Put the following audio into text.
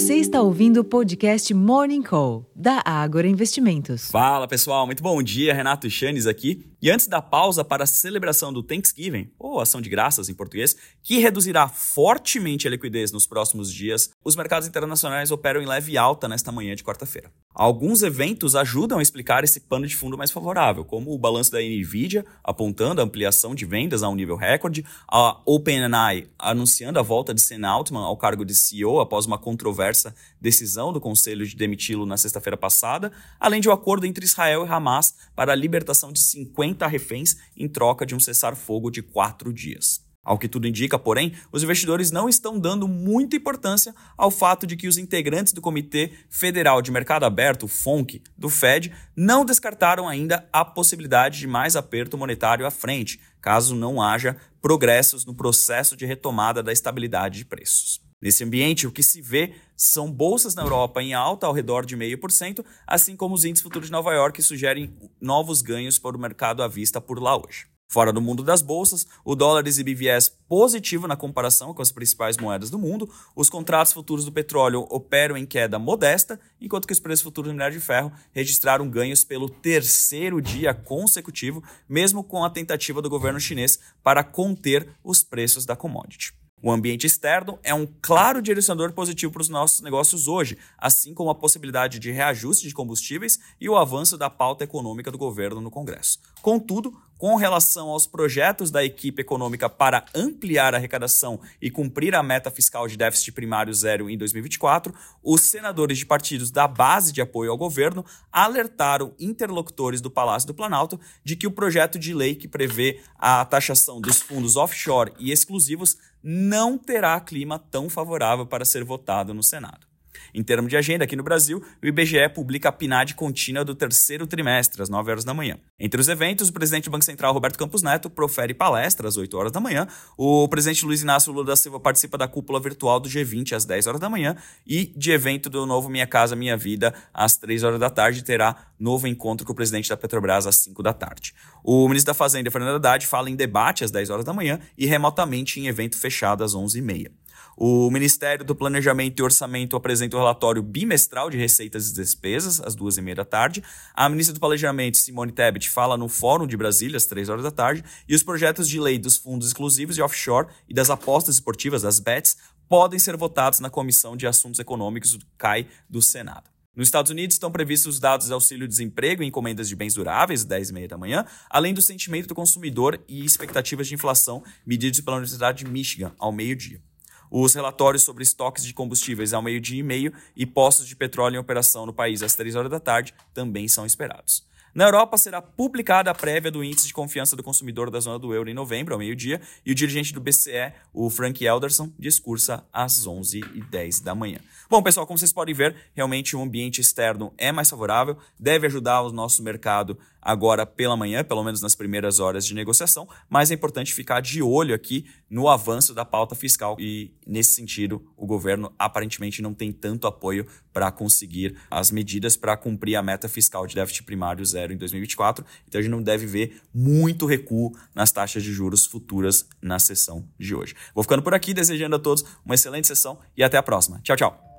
Você está ouvindo o podcast Morning Call, da Ágora Investimentos. Fala pessoal, muito bom dia. Renato Chanes aqui. E antes da pausa para a celebração do Thanksgiving, ou ação de graças em português, que reduzirá fortemente a liquidez nos próximos dias, os mercados internacionais operam em leve alta nesta manhã de quarta-feira. Alguns eventos ajudam a explicar esse pano de fundo mais favorável, como o balanço da Nvidia apontando a ampliação de vendas a um nível recorde, a OpenAI anunciando a volta de Sam Altman ao cargo de CEO após uma controversa decisão do conselho de demiti-lo na sexta-feira passada, além de um acordo entre Israel e Hamas para a libertação de 50 reféns em troca de um cessar-fogo de quatro dias. Ao que tudo indica, porém, os investidores não estão dando muita importância ao fato de que os integrantes do Comitê Federal de Mercado Aberto, FONC, do Fed, não descartaram ainda a possibilidade de mais aperto monetário à frente, caso não haja progressos no processo de retomada da estabilidade de preços. Nesse ambiente, o que se vê são bolsas na Europa em alta ao redor de 0,5%, assim como os índices futuros de Nova York sugerem novos ganhos para o mercado à vista por lá hoje. Fora do mundo das bolsas, o dólar exibe viés positivo na comparação com as principais moedas do mundo, os contratos futuros do petróleo operam em queda modesta, enquanto que os preços futuros do minério de ferro registraram ganhos pelo terceiro dia consecutivo, mesmo com a tentativa do governo chinês para conter os preços da commodity. O ambiente externo é um claro direcionador positivo para os nossos negócios hoje, assim como a possibilidade de reajuste de combustíveis e o avanço da pauta econômica do governo no Congresso. Contudo, com relação aos projetos da equipe econômica para ampliar a arrecadação e cumprir a meta fiscal de déficit primário zero em 2024, os senadores de partidos da base de apoio ao governo alertaram interlocutores do Palácio do Planalto de que o projeto de lei que prevê a taxação dos fundos offshore e exclusivos não terá clima tão favorável para ser votado no Senado. Em termos de agenda, aqui no Brasil, o IBGE publica a PNAD contínua do terceiro trimestre, às 9 horas da manhã. Entre os eventos, o presidente do Banco Central, Roberto Campos Neto, profere palestra às 8 horas da manhã. O presidente Luiz Inácio Lula da Silva participa da cúpula virtual do G20 às 10 horas da manhã. E de evento do novo Minha Casa Minha Vida, às 3 horas da tarde, terá novo encontro com o presidente da Petrobras às 5 da tarde. O ministro da Fazenda, Fernando Haddad, fala em debate às 10 horas da manhã e remotamente em evento fechado às 11h30. O Ministério do Planejamento e Orçamento apresenta o relatório bimestral de receitas e despesas, às duas e meia da tarde. A ministra do Planejamento, Simone Tebet, fala no Fórum de Brasília, às três horas da tarde. E os projetos de lei dos fundos exclusivos e offshore e das apostas esportivas, das BETs, podem ser votados na Comissão de Assuntos Econômicos do CAI do Senado. Nos Estados Unidos estão previstos os dados de auxílio-desemprego e encomendas de bens duráveis, às 10 e meia da manhã, além do sentimento do consumidor e expectativas de inflação medidos pela Universidade de Michigan, ao meio-dia. Os relatórios sobre estoques de combustíveis ao meio-dia e meio e postos de petróleo em operação no país às 3 horas da tarde também são esperados. Na Europa será publicada a prévia do índice de confiança do consumidor da zona do euro em novembro, ao meio-dia, e o dirigente do BCE, o Frank Elderson, discursa às 11h10 da manhã. Bom, pessoal, como vocês podem ver, realmente o ambiente externo é mais favorável, deve ajudar o nosso mercado agora pela manhã, pelo menos nas primeiras horas de negociação, mas é importante ficar de olho aqui no avanço da pauta fiscal e, nesse sentido, o governo aparentemente não tem tanto apoio para conseguir as medidas para cumprir a meta fiscal de déficit primário zero em 2024. Então a gente não deve ver muito recuo nas taxas de juros futuras na sessão de hoje. Vou ficando por aqui, desejando a todos uma excelente sessão e até a próxima. Tchau, tchau.